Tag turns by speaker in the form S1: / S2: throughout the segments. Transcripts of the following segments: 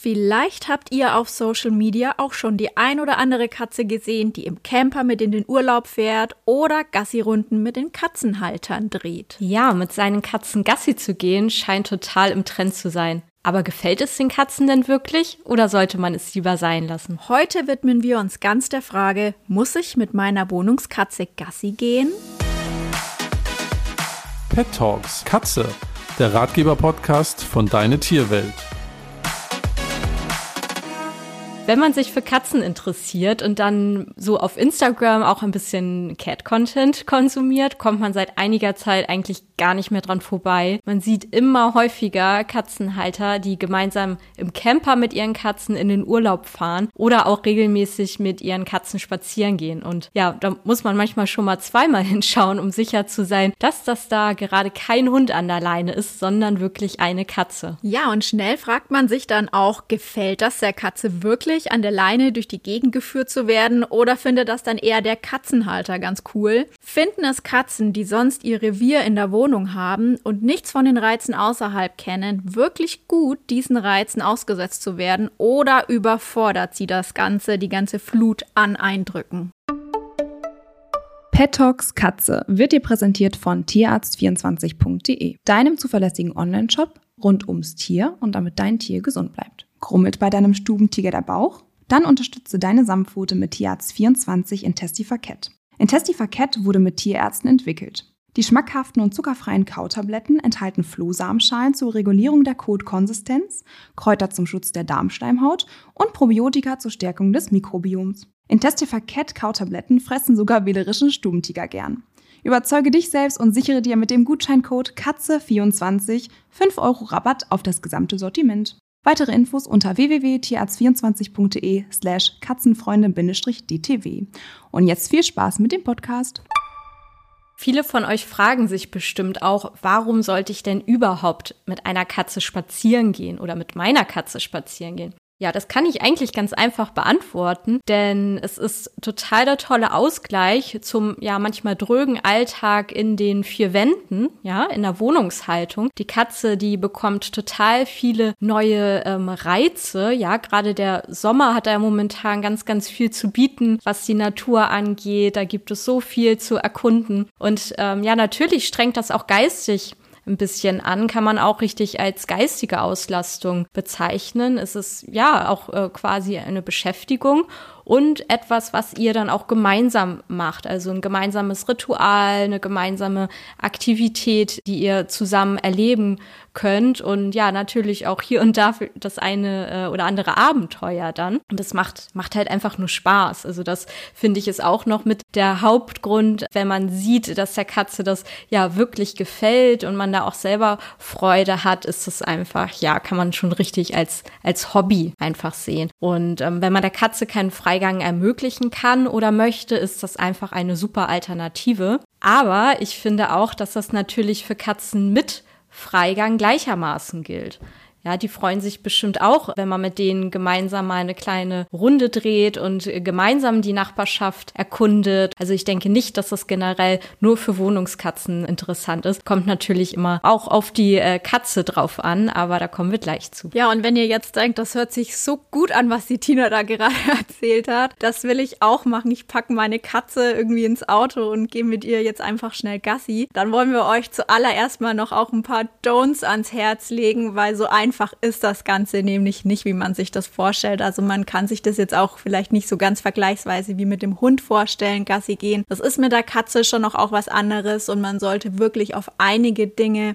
S1: Vielleicht habt ihr auf Social Media auch schon die ein oder andere Katze gesehen, die im Camper mit in den Urlaub fährt oder Gassi-Runden mit den Katzenhaltern dreht.
S2: Ja, mit seinen Katzen Gassi zu gehen scheint total im Trend zu sein. Aber gefällt es den Katzen denn wirklich oder sollte man es lieber sein lassen?
S1: Heute widmen wir uns ganz der Frage, muss ich mit meiner Wohnungskatze Gassi gehen?
S3: Pet Talks Katze, der Ratgeber-Podcast von Deine Tierwelt.
S2: Wenn man sich für Katzen interessiert und dann so auf Instagram auch ein bisschen Cat-Content konsumiert, kommt man seit einiger Zeit eigentlich gar nicht mehr dran vorbei. Man sieht immer häufiger Katzenhalter, die gemeinsam im Camper mit ihren Katzen in den Urlaub fahren oder auch regelmäßig mit ihren Katzen spazieren gehen. Und ja, da muss man manchmal schon mal zweimal hinschauen, um sicher zu sein, dass das da gerade kein Hund an der Leine ist, sondern wirklich eine Katze.
S1: Ja, und schnell fragt man sich dann auch, gefällt das der Katze wirklich? Wirklich an der Leine durch die Gegend geführt zu werden oder findet das dann eher der Katzenhalter ganz cool? Finden es Katzen, die sonst ihr Revier in der Wohnung haben und nichts von den Reizen außerhalb kennen, wirklich gut, diesen Reizen ausgesetzt zu werden oder überfordert sie das Ganze, die ganze Flut an Eindrücken?
S4: Pet Katze wird dir präsentiert von tierarzt24.de, deinem zuverlässigen Online-Shop rund ums Tier und damit dein Tier gesund bleibt. Krummelt bei deinem Stubentiger der Bauch? Dann unterstütze deine Samtpfote mit Tierarzt 24 in Testifaket. In Testifaket wurde mit Tierärzten entwickelt. Die schmackhaften und zuckerfreien Kautabletten enthalten Flohsamenschalen zur Regulierung der Kotkonsistenz, Kräuter zum Schutz der Darmschleimhaut und Probiotika zur Stärkung des Mikrobioms. In Testifaket Kautabletten fressen sogar wählerischen Stubentiger gern. Überzeuge dich selbst und sichere dir mit dem Gutscheincode KATZE24 5 Euro Rabatt auf das gesamte Sortiment. Weitere Infos unter www.tierarzt24.de slash katzenfreunde-dtw. Und jetzt viel Spaß mit dem Podcast.
S2: Viele von euch fragen sich bestimmt auch, warum sollte ich denn überhaupt mit einer Katze spazieren gehen oder mit meiner Katze spazieren gehen? Ja, das kann ich eigentlich ganz einfach beantworten, denn es ist total der tolle Ausgleich zum ja manchmal drögen Alltag in den vier Wänden, ja, in der Wohnungshaltung. Die Katze, die bekommt total viele neue ähm, Reize, ja, gerade der Sommer hat da momentan ganz, ganz viel zu bieten, was die Natur angeht. Da gibt es so viel zu erkunden und ähm, ja, natürlich strengt das auch geistig ein bisschen an, kann man auch richtig als geistige Auslastung bezeichnen. Es ist ja auch äh, quasi eine Beschäftigung und etwas, was ihr dann auch gemeinsam macht. Also ein gemeinsames Ritual, eine gemeinsame Aktivität, die ihr zusammen erleben könnt und ja, natürlich auch hier und da das eine äh, oder andere Abenteuer dann. Und das macht, macht halt einfach nur Spaß. Also das finde ich ist auch noch mit der Hauptgrund, wenn man sieht, dass der Katze das ja wirklich gefällt und man da auch selber Freude hat, ist das einfach, ja, kann man schon richtig als, als Hobby einfach sehen. Und ähm, wenn man der Katze keinen Freigang Freigang ermöglichen kann oder möchte, ist das einfach eine super Alternative. Aber ich finde auch, dass das natürlich für Katzen mit Freigang gleichermaßen gilt. Ja, die freuen sich bestimmt auch, wenn man mit denen gemeinsam mal eine kleine Runde dreht und gemeinsam die Nachbarschaft erkundet. Also ich denke nicht, dass das generell nur für Wohnungskatzen interessant ist. Kommt natürlich immer auch auf die äh, Katze drauf an, aber da kommen wir gleich zu.
S1: Ja, und wenn ihr jetzt denkt, das hört sich so gut an, was die Tina da gerade erzählt hat, das will ich auch machen. Ich packe meine Katze irgendwie ins Auto und gehe mit ihr jetzt einfach schnell Gassi. Dann wollen wir euch zuallererst mal noch auch ein paar Don'ts ans Herz legen, weil so ein einfach ist das Ganze nämlich nicht, wie man sich das vorstellt. Also man kann sich das jetzt auch vielleicht nicht so ganz vergleichsweise wie mit dem Hund vorstellen, Gassi gehen. Das ist mit der Katze schon noch auch was anderes und man sollte wirklich auf einige Dinge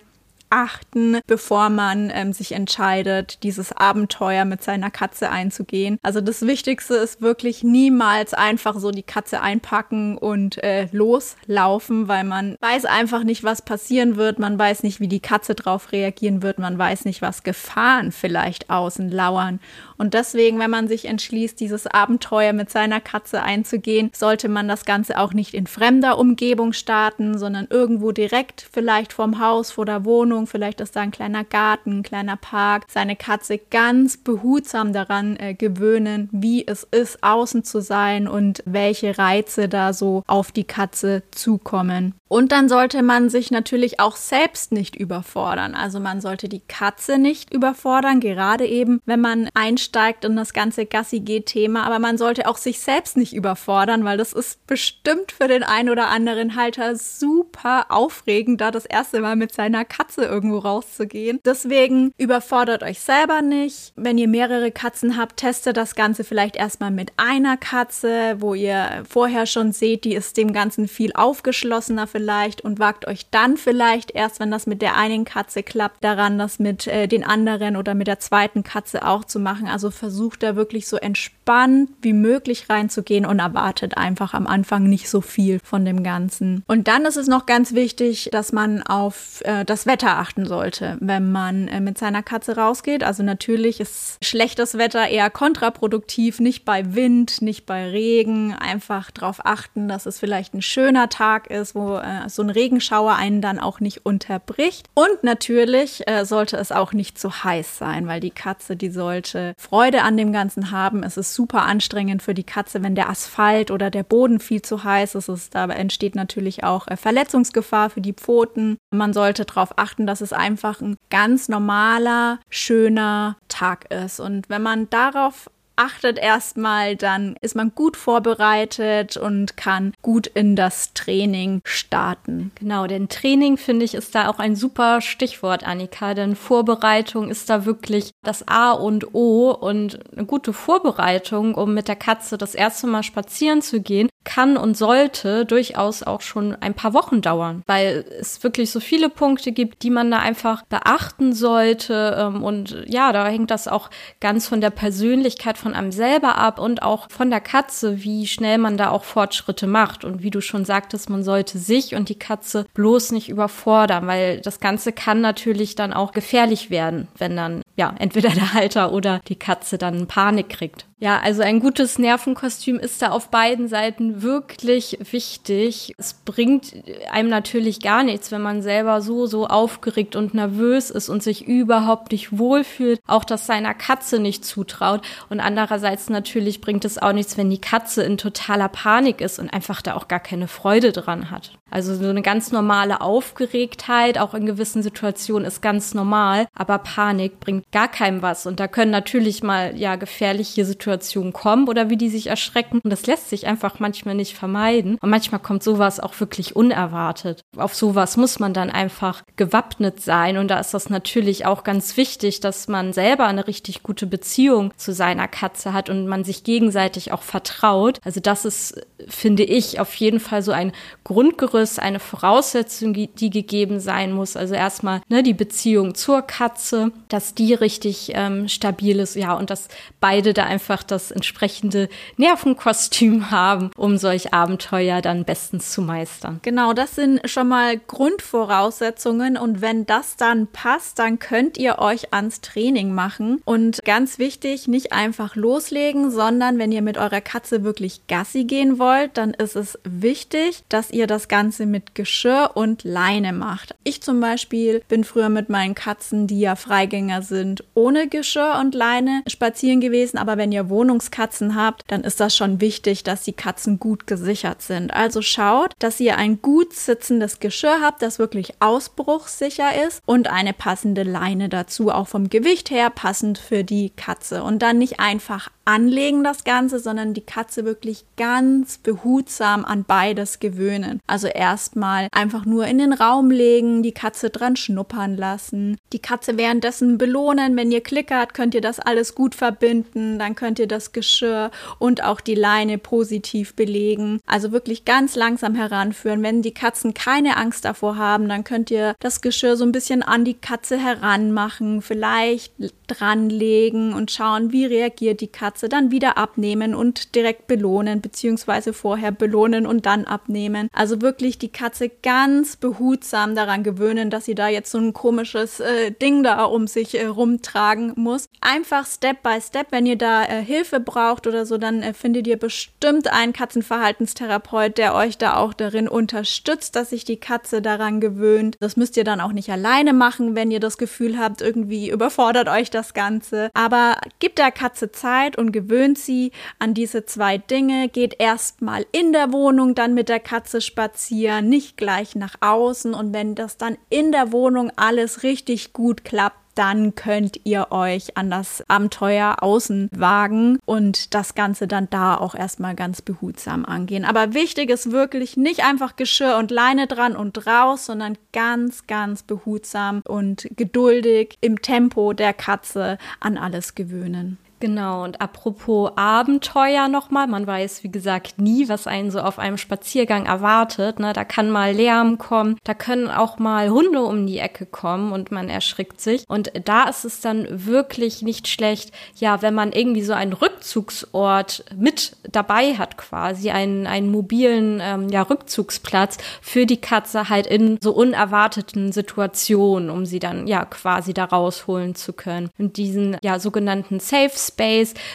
S1: achten, bevor man ähm, sich entscheidet, dieses Abenteuer mit seiner Katze einzugehen. Also das Wichtigste ist wirklich niemals einfach so die Katze einpacken und äh, loslaufen, weil man weiß einfach nicht, was passieren wird, man weiß nicht, wie die Katze drauf reagieren wird, man weiß nicht, was Gefahren vielleicht außen lauern. Und deswegen, wenn man sich entschließt, dieses Abenteuer mit seiner Katze einzugehen, sollte man das Ganze auch nicht in fremder Umgebung starten, sondern irgendwo direkt, vielleicht vorm Haus, vor der Wohnung vielleicht ist da ein kleiner Garten, ein kleiner Park, seine Katze ganz behutsam daran äh, gewöhnen, wie es ist, außen zu sein und welche Reize da so auf die Katze zukommen. Und dann sollte man sich natürlich auch selbst nicht überfordern. Also man sollte die Katze nicht überfordern, gerade eben, wenn man einsteigt in das ganze Gassi-G-Thema. Aber man sollte auch sich selbst nicht überfordern, weil das ist bestimmt für den einen oder anderen Halter super aufregend, da das erste Mal mit seiner Katze irgendwo rauszugehen. Deswegen überfordert euch selber nicht. Wenn ihr mehrere Katzen habt, testet das Ganze vielleicht erstmal mit einer Katze, wo ihr vorher schon seht, die ist dem Ganzen viel aufgeschlossener vielleicht vielleicht und wagt euch dann vielleicht erst, wenn das mit der einen Katze klappt, daran, das mit äh, den anderen oder mit der zweiten Katze auch zu machen. Also versucht da wirklich so entspannt wie möglich reinzugehen und erwartet einfach am Anfang nicht so viel von dem Ganzen. Und dann ist es noch ganz wichtig, dass man auf äh, das Wetter achten sollte, wenn man äh, mit seiner Katze rausgeht. Also natürlich ist schlechtes Wetter eher kontraproduktiv, nicht bei Wind, nicht bei Regen. Einfach darauf achten, dass es vielleicht ein schöner Tag ist, wo äh, so ein Regenschauer einen dann auch nicht unterbricht. Und natürlich äh, sollte es auch nicht zu heiß sein, weil die Katze, die sollte Freude an dem Ganzen haben. Es ist super anstrengend für die Katze, wenn der Asphalt oder der Boden viel zu heiß ist. Es, dabei entsteht natürlich auch äh, Verletzungsgefahr für die Pfoten. Man sollte darauf achten, dass es einfach ein ganz normaler, schöner Tag ist. Und wenn man darauf achtet erstmal, dann ist man gut vorbereitet und kann gut in das Training starten.
S2: Genau, denn Training finde ich ist da auch ein super Stichwort, Annika, denn Vorbereitung ist da wirklich das A und O und eine gute Vorbereitung, um mit der Katze das erste Mal spazieren zu gehen, kann und sollte durchaus auch schon ein paar Wochen dauern, weil es wirklich so viele Punkte gibt, die man da einfach beachten sollte. Ähm, und ja, da hängt das auch ganz von der Persönlichkeit von einem selber ab und auch von der Katze, wie schnell man da auch Fortschritte macht. Und wie du schon sagtest, man sollte sich und die Katze bloß nicht überfordern, weil das Ganze kann natürlich dann auch gefährlich werden, wenn dann ja, entweder der Halter oder die Katze dann Panik kriegt. Ja, also ein gutes Nervenkostüm ist da auf beiden Seiten wirklich wichtig. Es bringt einem natürlich gar nichts, wenn man selber so, so aufgeregt und nervös ist und sich überhaupt nicht wohlfühlt, auch das seiner Katze nicht zutraut. Und andererseits natürlich bringt es auch nichts, wenn die Katze in totaler Panik ist und einfach da auch gar keine Freude dran hat. Also so eine ganz normale Aufgeregtheit, auch in gewissen Situationen, ist ganz normal, aber Panik bringt gar keinem was. Und da können natürlich mal ja gefährliche Situationen kommen oder wie die sich erschrecken. Und das lässt sich einfach manchmal nicht vermeiden. Und manchmal kommt sowas auch wirklich unerwartet. Auf sowas muss man dann einfach gewappnet sein. Und da ist das natürlich auch ganz wichtig, dass man selber eine richtig gute Beziehung zu seiner Katze hat und man sich gegenseitig auch vertraut. Also das ist, finde ich, auf jeden Fall so ein Grundgerüst anderes eine Voraussetzung, die gegeben sein muss. Also erstmal ne, die Beziehung zur Katze, dass die richtig ähm, stabil ist, ja, und dass beide da einfach das entsprechende Nervenkostüm haben, um solch Abenteuer dann bestens zu meistern.
S1: Genau, das sind schon mal Grundvoraussetzungen und wenn das dann passt, dann könnt ihr euch ans Training machen und ganz wichtig, nicht einfach loslegen, sondern wenn ihr mit eurer Katze wirklich Gassi gehen wollt, dann ist es wichtig, dass ihr das Ganze Ganze mit Geschirr und Leine macht. Ich zum Beispiel bin früher mit meinen Katzen, die ja Freigänger sind, ohne Geschirr und Leine spazieren gewesen. Aber wenn ihr Wohnungskatzen habt, dann ist das schon wichtig, dass die Katzen gut gesichert sind. Also schaut, dass ihr ein gut sitzendes Geschirr habt, das wirklich ausbruchssicher ist und eine passende Leine dazu, auch vom Gewicht her passend für die Katze. Und dann nicht einfach anlegen das Ganze, sondern die Katze wirklich ganz behutsam an beides gewöhnen. Also erstmal einfach nur in den Raum legen, die Katze dran schnuppern lassen, die Katze währenddessen belohnen. Wenn ihr klickert, könnt ihr das alles gut verbinden, dann könnt ihr das Geschirr und auch die Leine positiv belegen. Also wirklich ganz langsam heranführen. Wenn die Katzen keine Angst davor haben, dann könnt ihr das Geschirr so ein bisschen an die Katze heranmachen, vielleicht dranlegen und schauen, wie reagiert die Katze, dann wieder abnehmen und direkt belohnen, beziehungsweise vorher belohnen und dann abnehmen. Also wirklich die Katze ganz behutsam daran gewöhnen, dass sie da jetzt so ein komisches äh, Ding da um sich äh, rumtragen muss. Einfach Step by Step, wenn ihr da äh, Hilfe braucht oder so, dann äh, findet ihr bestimmt einen Katzenverhaltenstherapeut, der euch da auch darin unterstützt, dass sich die Katze daran gewöhnt. Das müsst ihr dann auch nicht alleine machen, wenn ihr das Gefühl habt, irgendwie überfordert euch das Ganze. Aber gebt der Katze Zeit und gewöhnt sie an diese zwei Dinge. Geht erstmal in der Wohnung dann mit der Katze spazieren, nicht gleich nach außen. Und wenn das dann in der Wohnung alles richtig gut klappt, dann könnt ihr euch an das Abenteuer außen wagen und das Ganze dann da auch erstmal ganz behutsam angehen. Aber wichtig ist wirklich nicht einfach Geschirr und Leine dran und raus, sondern ganz, ganz behutsam und geduldig im Tempo der Katze an alles gewöhnen.
S2: Genau, und apropos Abenteuer nochmal, man weiß, wie gesagt, nie, was einen so auf einem Spaziergang erwartet. Ne? Da kann mal Lärm kommen, da können auch mal Hunde um die Ecke kommen und man erschrickt sich. Und da ist es dann wirklich nicht schlecht, ja, wenn man irgendwie so einen Rückzugsort mit dabei hat, quasi einen, einen mobilen ähm, ja, Rückzugsplatz für die Katze halt in so unerwarteten Situationen, um sie dann ja quasi da rausholen zu können. Und diesen ja sogenannten Safe Space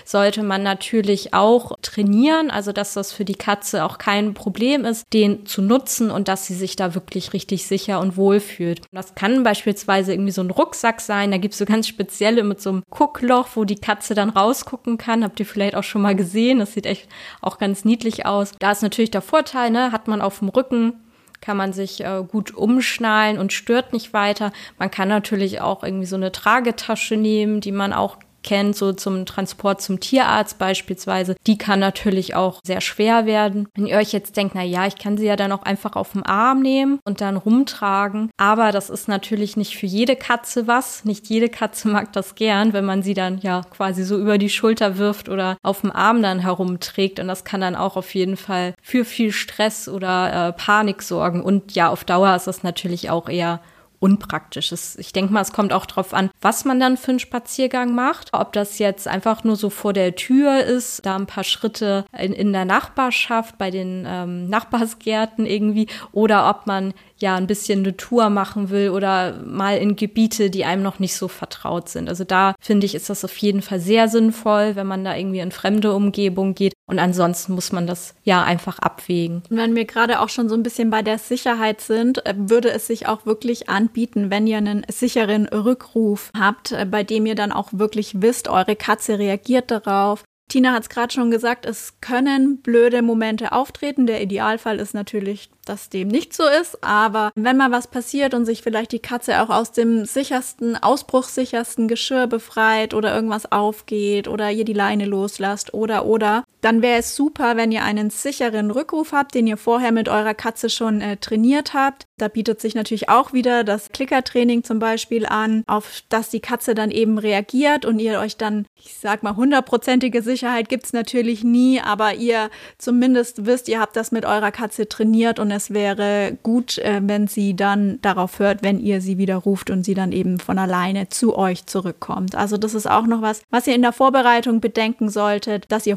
S2: sollte man natürlich auch trainieren, also dass das für die Katze auch kein Problem ist, den zu nutzen und dass sie sich da wirklich richtig sicher und wohl fühlt. Das kann beispielsweise irgendwie so ein Rucksack sein, da gibt es so ganz spezielle mit so einem Guckloch, wo die Katze dann rausgucken kann. Habt ihr vielleicht auch schon mal gesehen, das sieht echt auch ganz niedlich aus. Da ist natürlich der Vorteil, ne, hat man auf dem Rücken kann man sich äh, gut umschnallen und stört nicht weiter. Man kann natürlich auch irgendwie so eine Tragetasche nehmen, die man auch kennt, so zum Transport zum Tierarzt beispielsweise, die kann natürlich auch sehr schwer werden. Wenn ihr euch jetzt denkt, na ja, ich kann sie ja dann auch einfach auf dem Arm nehmen und dann rumtragen, aber das ist natürlich nicht für jede Katze was. Nicht jede Katze mag das gern, wenn man sie dann ja quasi so über die Schulter wirft oder auf dem Arm dann herumträgt und das kann dann auch auf jeden Fall für viel Stress oder äh, Panik sorgen und ja, auf Dauer ist das natürlich auch eher unpraktisch ist. Ich denke mal, es kommt auch darauf an, was man dann für einen Spaziergang macht. Ob das jetzt einfach nur so vor der Tür ist, da ein paar Schritte in, in der Nachbarschaft, bei den ähm, Nachbarsgärten irgendwie, oder ob man ja ein bisschen eine Tour machen will oder mal in Gebiete, die einem noch nicht so vertraut sind. Also da finde ich, ist das auf jeden Fall sehr sinnvoll, wenn man da irgendwie in fremde Umgebung geht. Und ansonsten muss man das ja einfach abwägen.
S1: Und wenn wir gerade auch schon so ein bisschen bei der Sicherheit sind, äh, würde es sich auch wirklich anbieten, wenn ihr einen sicheren Rückruf habt, äh, bei dem ihr dann auch wirklich wisst, eure Katze reagiert darauf. Tina hat es gerade schon gesagt, es können blöde Momente auftreten. Der Idealfall ist natürlich dass dem nicht so ist. Aber wenn mal was passiert und sich vielleicht die Katze auch aus dem sichersten, ausbruchssichersten Geschirr befreit oder irgendwas aufgeht oder ihr die Leine loslasst oder oder, dann wäre es super, wenn ihr einen sicheren Rückruf habt, den ihr vorher mit eurer Katze schon äh, trainiert habt. Da bietet sich natürlich auch wieder das Klickertraining zum Beispiel an, auf das die Katze dann eben reagiert und ihr euch dann, ich sag mal, hundertprozentige Sicherheit gibt's natürlich nie, aber ihr zumindest wisst, ihr habt das mit eurer Katze trainiert und es wäre gut, äh, wenn sie dann darauf hört, wenn ihr sie wieder ruft und sie dann eben von alleine zu euch zurückkommt. Also das ist auch noch was, was ihr in der Vorbereitung bedenken solltet, dass ihr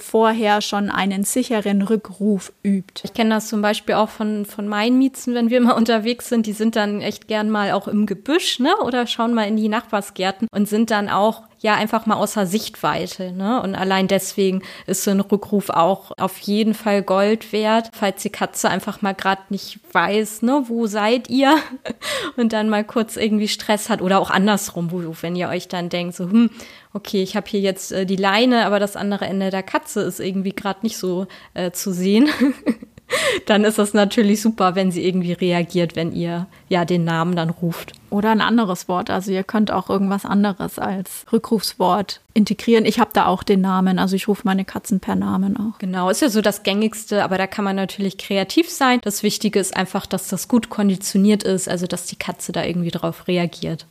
S1: vorher schon einen sicheren Rückruf übt.
S2: Ich kenne das zum Beispiel auch von, von meinen Miezen, wenn wir mal unterwegs sind. Die sind dann echt gern mal auch im Gebüsch, ne? Oder schauen mal in die Nachbarsgärten und sind dann auch ja einfach mal außer Sichtweite. Ne? Und allein deswegen ist so ein Rückruf auch auf jeden Fall Gold wert, falls die Katze einfach mal gerade nicht weiß, ne, wo seid ihr? Und dann mal kurz irgendwie Stress hat oder auch andersrum, wo, wenn ihr euch dann denkt, so, hm, okay, ich habe hier jetzt äh, die Leine, aber das andere Ende der Katze ist irgendwie gerade nicht so äh, zu sehen. dann ist das natürlich super, wenn sie irgendwie reagiert, wenn ihr ja den Namen dann ruft.
S1: Oder ein anderes Wort. Also ihr könnt auch irgendwas anderes als Rückrufswort integrieren. Ich habe da auch den Namen. Also ich rufe meine Katzen per Namen auch.
S2: Genau, ist ja so das gängigste, aber da kann man natürlich kreativ sein. Das Wichtige ist einfach, dass das gut konditioniert ist, also dass die Katze da irgendwie drauf reagiert.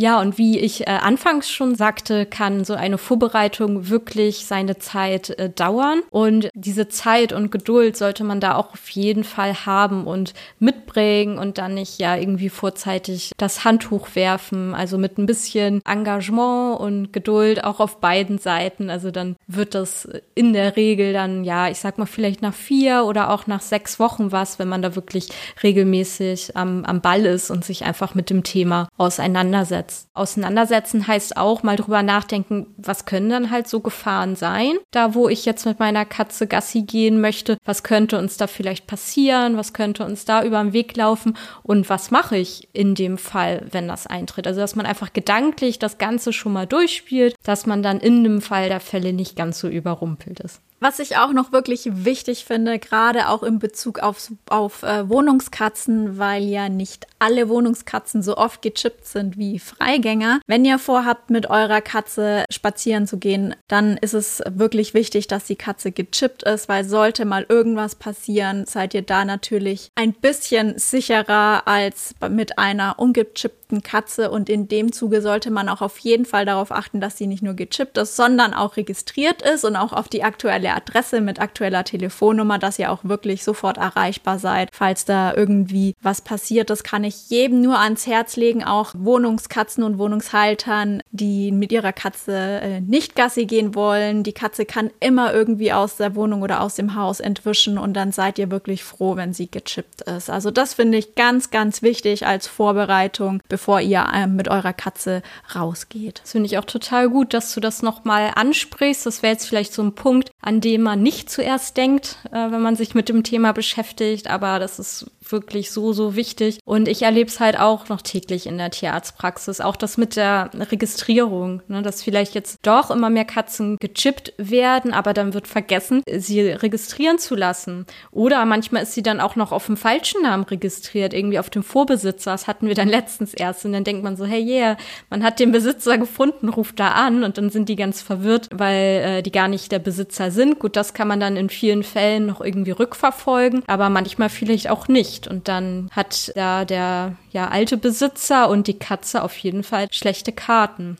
S2: Ja, und wie ich äh, anfangs schon sagte, kann so eine Vorbereitung wirklich seine Zeit äh, dauern. Und diese Zeit und Geduld sollte man da auch auf jeden Fall haben und mitbringen und dann nicht ja irgendwie vorzeitig das Handtuch werfen. Also mit ein bisschen Engagement und Geduld auch auf beiden Seiten. Also dann wird das in der Regel dann, ja, ich sag mal vielleicht nach vier oder auch nach sechs Wochen was, wenn man da wirklich regelmäßig am, am Ball ist und sich einfach mit dem Thema auseinandersetzt auseinandersetzt. Auseinandersetzen heißt auch mal drüber nachdenken, was können dann halt so Gefahren sein? Da, wo ich jetzt mit meiner Katze Gassi gehen möchte, was könnte uns da vielleicht passieren? Was könnte uns da über den Weg laufen? Und was mache ich in dem Fall, wenn das eintritt? Also, dass man einfach gedanklich das Ganze schon mal durchspielt, dass man dann in dem Fall der Fälle nicht ganz so überrumpelt ist.
S1: Was ich auch noch wirklich wichtig finde, gerade auch in Bezug auf, auf äh, Wohnungskatzen, weil ja nicht alle Wohnungskatzen so oft gechippt sind wie Freigänger. Wenn ihr vorhabt, mit eurer Katze spazieren zu gehen, dann ist es wirklich wichtig, dass die Katze gechippt ist, weil sollte mal irgendwas passieren, seid ihr da natürlich ein bisschen sicherer als mit einer ungechippten Katze. Und in dem Zuge sollte man auch auf jeden Fall darauf achten, dass sie nicht nur gechippt ist, sondern auch registriert ist und auch auf die aktuelle aktuelle Adresse mit aktueller Telefonnummer, dass ihr auch wirklich sofort erreichbar seid, falls da irgendwie was passiert. Das kann ich jedem nur ans Herz legen, auch Wohnungskatzen und Wohnungshaltern, die mit ihrer Katze äh, nicht Gassi gehen wollen. Die Katze kann immer irgendwie aus der Wohnung oder aus dem Haus entwischen und dann seid ihr wirklich froh, wenn sie gechippt ist. Also das finde ich ganz, ganz wichtig als Vorbereitung, bevor ihr äh, mit eurer Katze rausgeht.
S2: Das finde ich auch total gut, dass du das nochmal ansprichst. Das wäre jetzt vielleicht so ein Punkt, an an dem man nicht zuerst denkt, äh, wenn man sich mit dem Thema beschäftigt. Aber das ist wirklich so, so wichtig. Und ich erlebe es halt auch noch täglich in der Tierarztpraxis. Auch das mit der Registrierung, ne, dass vielleicht jetzt doch immer mehr Katzen gechippt werden, aber dann wird vergessen, sie registrieren zu lassen. Oder manchmal ist sie dann auch noch auf dem falschen Namen registriert, irgendwie auf dem Vorbesitzer. Das hatten wir dann letztens erst. Und dann denkt man so, hey, yeah, man hat den Besitzer gefunden, ruft da an. Und dann sind die ganz verwirrt, weil äh, die gar nicht der Besitzer sind. Gut, das kann man dann in vielen Fällen noch irgendwie rückverfolgen, aber manchmal vielleicht auch nicht. Und dann hat da der ja alte Besitzer und die Katze auf jeden Fall schlechte Karten.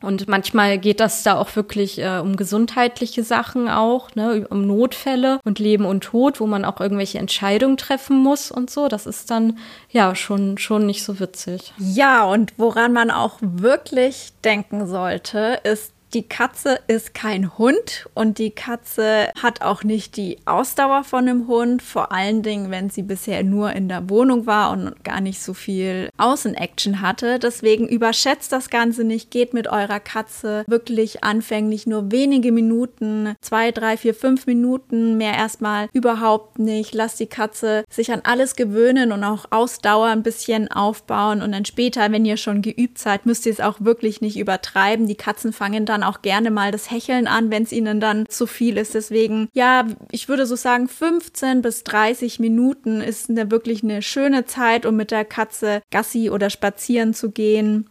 S2: Und manchmal geht das da auch wirklich äh, um gesundheitliche Sachen auch, ne, um Notfälle und Leben und Tod, wo man auch irgendwelche Entscheidungen treffen muss und so. Das ist dann ja schon schon nicht so witzig.
S1: Ja, und woran man auch wirklich denken sollte, ist die Katze ist kein Hund und die Katze hat auch nicht die Ausdauer von einem Hund, vor allen Dingen, wenn sie bisher nur in der Wohnung war und gar nicht so viel Außenaction hatte. Deswegen überschätzt das Ganze nicht, geht mit eurer Katze wirklich anfänglich nur wenige Minuten, zwei, drei, vier, fünf Minuten, mehr erstmal überhaupt nicht. Lasst die Katze sich an alles gewöhnen und auch Ausdauer ein bisschen aufbauen und dann später, wenn ihr schon geübt seid, müsst ihr es auch wirklich nicht übertreiben. Die Katzen fangen dann dann auch gerne mal das Hecheln an, wenn es ihnen dann zu viel ist. Deswegen, ja, ich würde so sagen, 15 bis 30 Minuten ist eine wirklich eine schöne Zeit, um mit der Katze Gassi oder spazieren zu gehen.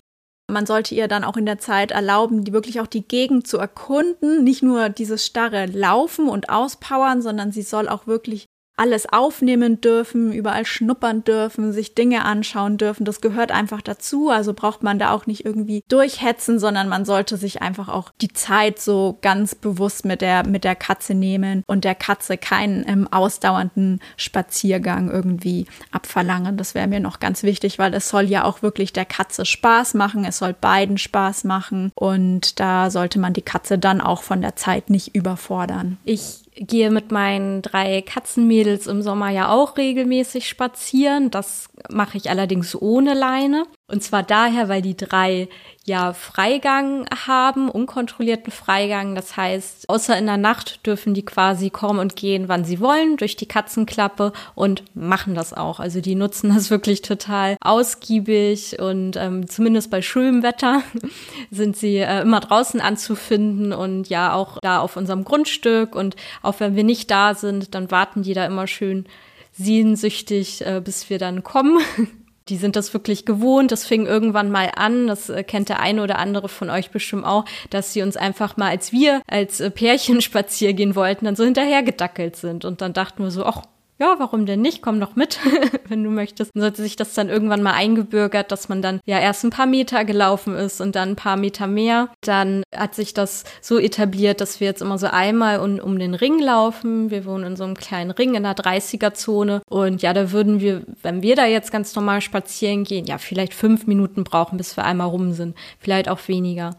S1: Man sollte ihr dann auch in der Zeit erlauben, die wirklich auch die Gegend zu erkunden, nicht nur dieses starre Laufen und Auspowern, sondern sie soll auch wirklich alles aufnehmen dürfen, überall schnuppern dürfen, sich Dinge anschauen dürfen. Das gehört einfach dazu. Also braucht man da auch nicht irgendwie durchhetzen, sondern man sollte sich einfach auch die Zeit so ganz bewusst mit der, mit der Katze nehmen und der Katze keinen ähm, ausdauernden Spaziergang irgendwie abverlangen. Das wäre mir noch ganz wichtig, weil es soll ja auch wirklich der Katze Spaß machen. Es soll beiden Spaß machen und da sollte man die Katze dann auch von der Zeit nicht überfordern.
S2: Ich gehe mit meinen drei Katzenmädels im Sommer ja auch regelmäßig spazieren. Das mache ich allerdings ohne Leine. Und zwar daher, weil die drei ja Freigang haben, unkontrollierten Freigang. Das heißt, außer in der Nacht dürfen die quasi kommen und gehen, wann sie wollen, durch die Katzenklappe und machen das auch. Also die nutzen das wirklich total ausgiebig und ähm, zumindest bei schönem Wetter sind sie äh, immer draußen anzufinden und ja auch da auf unserem Grundstück. Und auch wenn wir nicht da sind, dann warten die da immer schön sehnsüchtig, äh, bis wir dann kommen. die sind das wirklich gewohnt. Das fing irgendwann mal an, das äh, kennt der eine oder andere von euch bestimmt auch, dass sie uns einfach mal, als wir als äh, Pärchen spazieren gehen wollten, dann so hinterhergedackelt sind. Und dann dachten wir so, ach, ja, warum denn nicht? Komm doch mit, wenn du möchtest. Und sollte sich das dann irgendwann mal eingebürgert, dass man dann ja erst ein paar Meter gelaufen ist und dann ein paar Meter mehr. Dann hat sich das so etabliert, dass wir jetzt immer so einmal um, um den Ring laufen. Wir wohnen in so einem kleinen Ring in der 30er-Zone. Und ja, da würden wir, wenn wir da jetzt ganz normal spazieren gehen, ja, vielleicht fünf Minuten brauchen, bis wir einmal rum sind. Vielleicht auch weniger.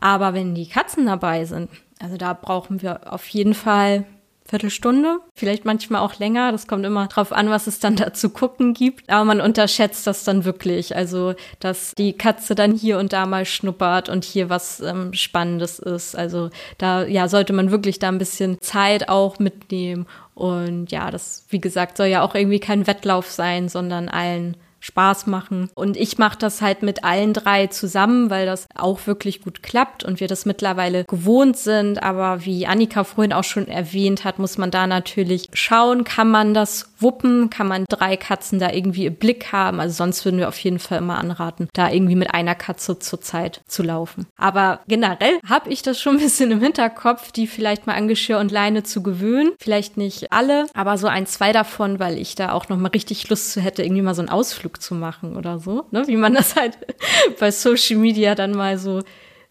S2: Aber wenn die Katzen dabei sind, also da brauchen wir auf jeden Fall Viertelstunde, vielleicht manchmal auch länger. Das kommt immer drauf an, was es dann da zu gucken gibt. Aber man unterschätzt das dann wirklich. Also, dass die Katze dann hier und da mal schnuppert und hier was ähm, Spannendes ist. Also, da, ja, sollte man wirklich da ein bisschen Zeit auch mitnehmen. Und ja, das, wie gesagt, soll ja auch irgendwie kein Wettlauf sein, sondern allen Spaß machen. Und ich mache das halt mit allen drei zusammen, weil das auch wirklich gut klappt und wir das mittlerweile gewohnt sind. Aber wie Annika vorhin auch schon erwähnt hat, muss man da natürlich schauen, kann man das wuppen, kann man drei Katzen da irgendwie im Blick haben. Also sonst würden wir auf jeden Fall immer anraten, da irgendwie mit einer Katze zur Zeit zu laufen. Aber generell habe ich das schon ein bisschen im Hinterkopf, die vielleicht mal an Geschirr und Leine zu gewöhnen. Vielleicht nicht alle, aber so ein, zwei davon, weil ich da auch noch mal richtig Lust zu hätte, irgendwie mal so einen Ausflug Ausflug zu machen oder so, ne? wie man das halt bei Social Media dann mal so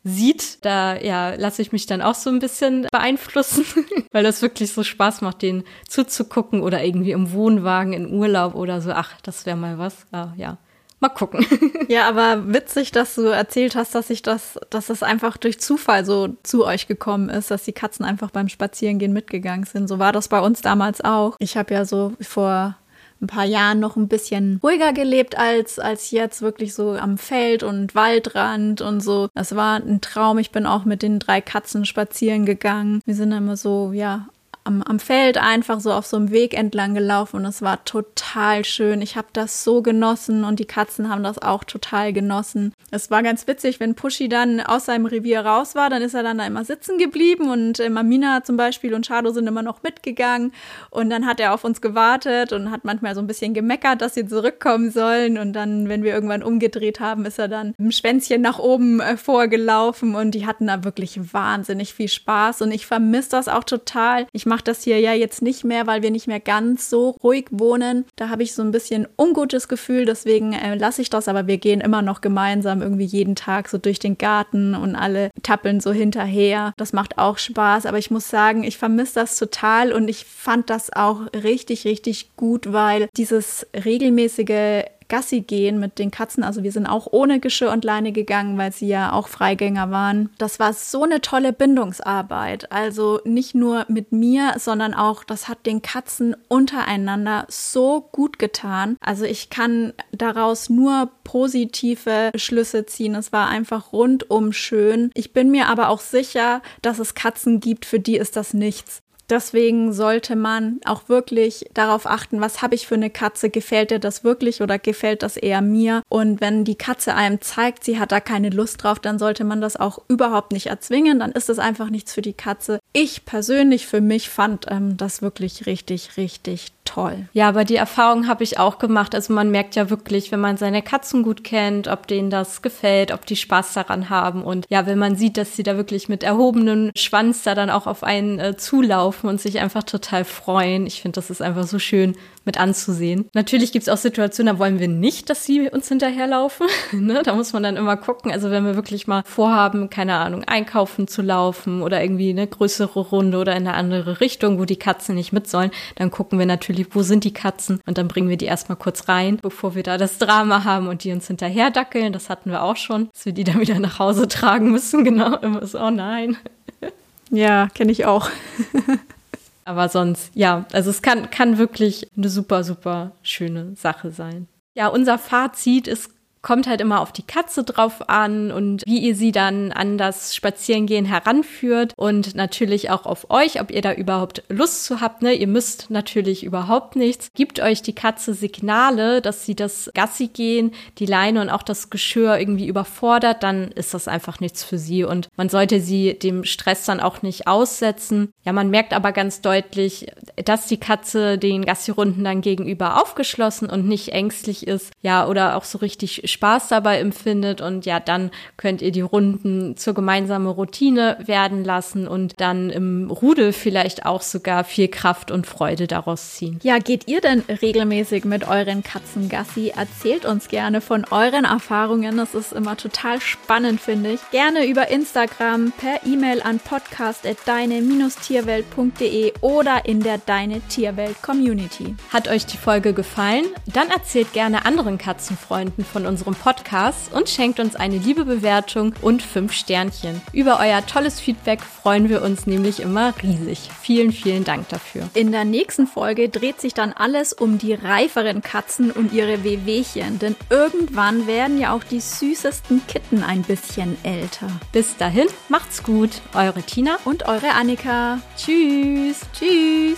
S2: sieht, da ja, lasse ich mich dann auch so ein bisschen beeinflussen, weil das wirklich so Spaß macht, den zuzugucken oder irgendwie im Wohnwagen in Urlaub oder so. Ach, das wäre mal was. Ah, ja. Mal gucken.
S1: Ja, aber witzig, dass du erzählt hast, dass ich das, dass es einfach durch Zufall so zu euch gekommen ist, dass die Katzen einfach beim Spazierengehen mitgegangen sind. So war das bei uns damals auch. Ich habe ja so vor ein paar Jahren noch ein bisschen ruhiger gelebt als, als jetzt wirklich so am Feld und Waldrand und so. Das war ein Traum. Ich bin auch mit den drei Katzen spazieren gegangen. Wir sind immer so, ja, am, am Feld einfach so auf so einem Weg entlang gelaufen und es war total schön. Ich habe das so genossen und die Katzen haben das auch total genossen. Es war ganz witzig, wenn Pushy dann aus seinem Revier raus war, dann ist er dann da immer sitzen geblieben und äh, Mamina zum Beispiel und Shado sind immer noch mitgegangen und dann hat er auf uns gewartet und hat manchmal so ein bisschen gemeckert, dass sie zurückkommen sollen und dann, wenn wir irgendwann umgedreht haben, ist er dann im Schwänzchen nach oben äh, vorgelaufen und die hatten da wirklich wahnsinnig viel Spaß und ich vermisse das auch total. Ich mache das hier ja jetzt nicht mehr, weil wir nicht mehr ganz so ruhig wohnen. Da habe ich so ein bisschen ungutes Gefühl, deswegen äh, lasse ich das, aber wir gehen immer noch gemeinsam irgendwie jeden Tag so durch den Garten und alle tappeln so hinterher. Das macht auch Spaß, aber ich muss sagen, ich vermisse das total und ich fand das auch richtig, richtig gut, weil dieses regelmäßige Gassi gehen mit den Katzen. Also wir sind auch ohne Geschirr und Leine gegangen, weil sie ja auch Freigänger waren. Das war so eine tolle Bindungsarbeit. Also nicht nur mit mir, sondern auch, das hat den Katzen untereinander so gut getan. Also ich kann daraus nur positive Schlüsse ziehen. Es war einfach rundum schön. Ich bin mir aber auch sicher, dass es Katzen gibt, für die ist das nichts. Deswegen sollte man auch wirklich darauf achten, was habe ich für eine Katze, gefällt dir das wirklich oder gefällt das eher mir? Und wenn die Katze einem zeigt, sie hat da keine Lust drauf, dann sollte man das auch überhaupt nicht erzwingen, dann ist es einfach nichts für die Katze. Ich persönlich für mich fand ähm, das wirklich richtig, richtig toll.
S2: Ja, aber die Erfahrung habe ich auch gemacht. Also man merkt ja wirklich, wenn man seine Katzen gut kennt, ob denen das gefällt, ob die Spaß daran haben. Und ja, wenn man sieht, dass sie da wirklich mit erhobenem Schwanz da dann auch auf einen äh, zulaufen und sich einfach total freuen. Ich finde, das ist einfach so schön mit anzusehen. Natürlich gibt es auch Situationen, da wollen wir nicht, dass sie uns hinterherlaufen. ne? Da muss man dann immer gucken. Also wenn wir wirklich mal vorhaben, keine Ahnung, einkaufen zu laufen oder irgendwie eine größere Runde oder in eine andere Richtung, wo die Katzen nicht mit sollen, dann gucken wir natürlich, wo sind die Katzen und dann bringen wir die erstmal kurz rein, bevor wir da das Drama haben und die uns hinterher dackeln. Das hatten wir auch schon, dass wir die dann wieder nach Hause tragen müssen. Genau, immer so, oh nein.
S1: Ja, kenne ich auch.
S2: Aber sonst, ja, also es kann, kann wirklich eine super, super schöne Sache sein. Ja, unser Fazit ist kommt halt immer auf die Katze drauf an und wie ihr sie dann an das Spazierengehen heranführt und natürlich auch auf euch, ob ihr da überhaupt Lust zu habt. Ne? Ihr müsst natürlich überhaupt nichts. Gibt euch die Katze Signale, dass sie das Gassi gehen, die Leine und auch das Geschirr irgendwie überfordert, dann ist das einfach nichts für sie und man sollte sie dem Stress dann auch nicht aussetzen. Ja, man merkt aber ganz deutlich, dass die Katze den Gassi-Runden dann gegenüber aufgeschlossen und nicht ängstlich ist. Ja, oder auch so richtig Spaß dabei empfindet und ja, dann könnt ihr die Runden zur gemeinsamen Routine werden lassen und dann im Rudel vielleicht auch sogar viel Kraft und Freude daraus ziehen.
S1: Ja, geht ihr denn regelmäßig mit euren Katzen Gassi? Erzählt uns gerne von euren Erfahrungen. Das ist immer total spannend, finde ich. Gerne über Instagram, per E-Mail an podcast.deine-tierwelt.de oder in der Deine Tierwelt Community.
S2: Hat euch die Folge gefallen? Dann erzählt gerne anderen Katzenfreunden von unserem Podcast und schenkt uns eine liebe Bewertung und fünf Sternchen. Über euer tolles Feedback freuen wir uns nämlich immer riesig. Vielen, vielen Dank dafür.
S1: In der nächsten Folge dreht sich dann alles um die reiferen Katzen und ihre Wehwehchen, denn irgendwann werden ja auch die süßesten Kitten ein bisschen älter.
S2: Bis dahin, macht's gut. Eure Tina
S1: und eure Annika.
S2: Tschüss.
S1: Tschüss.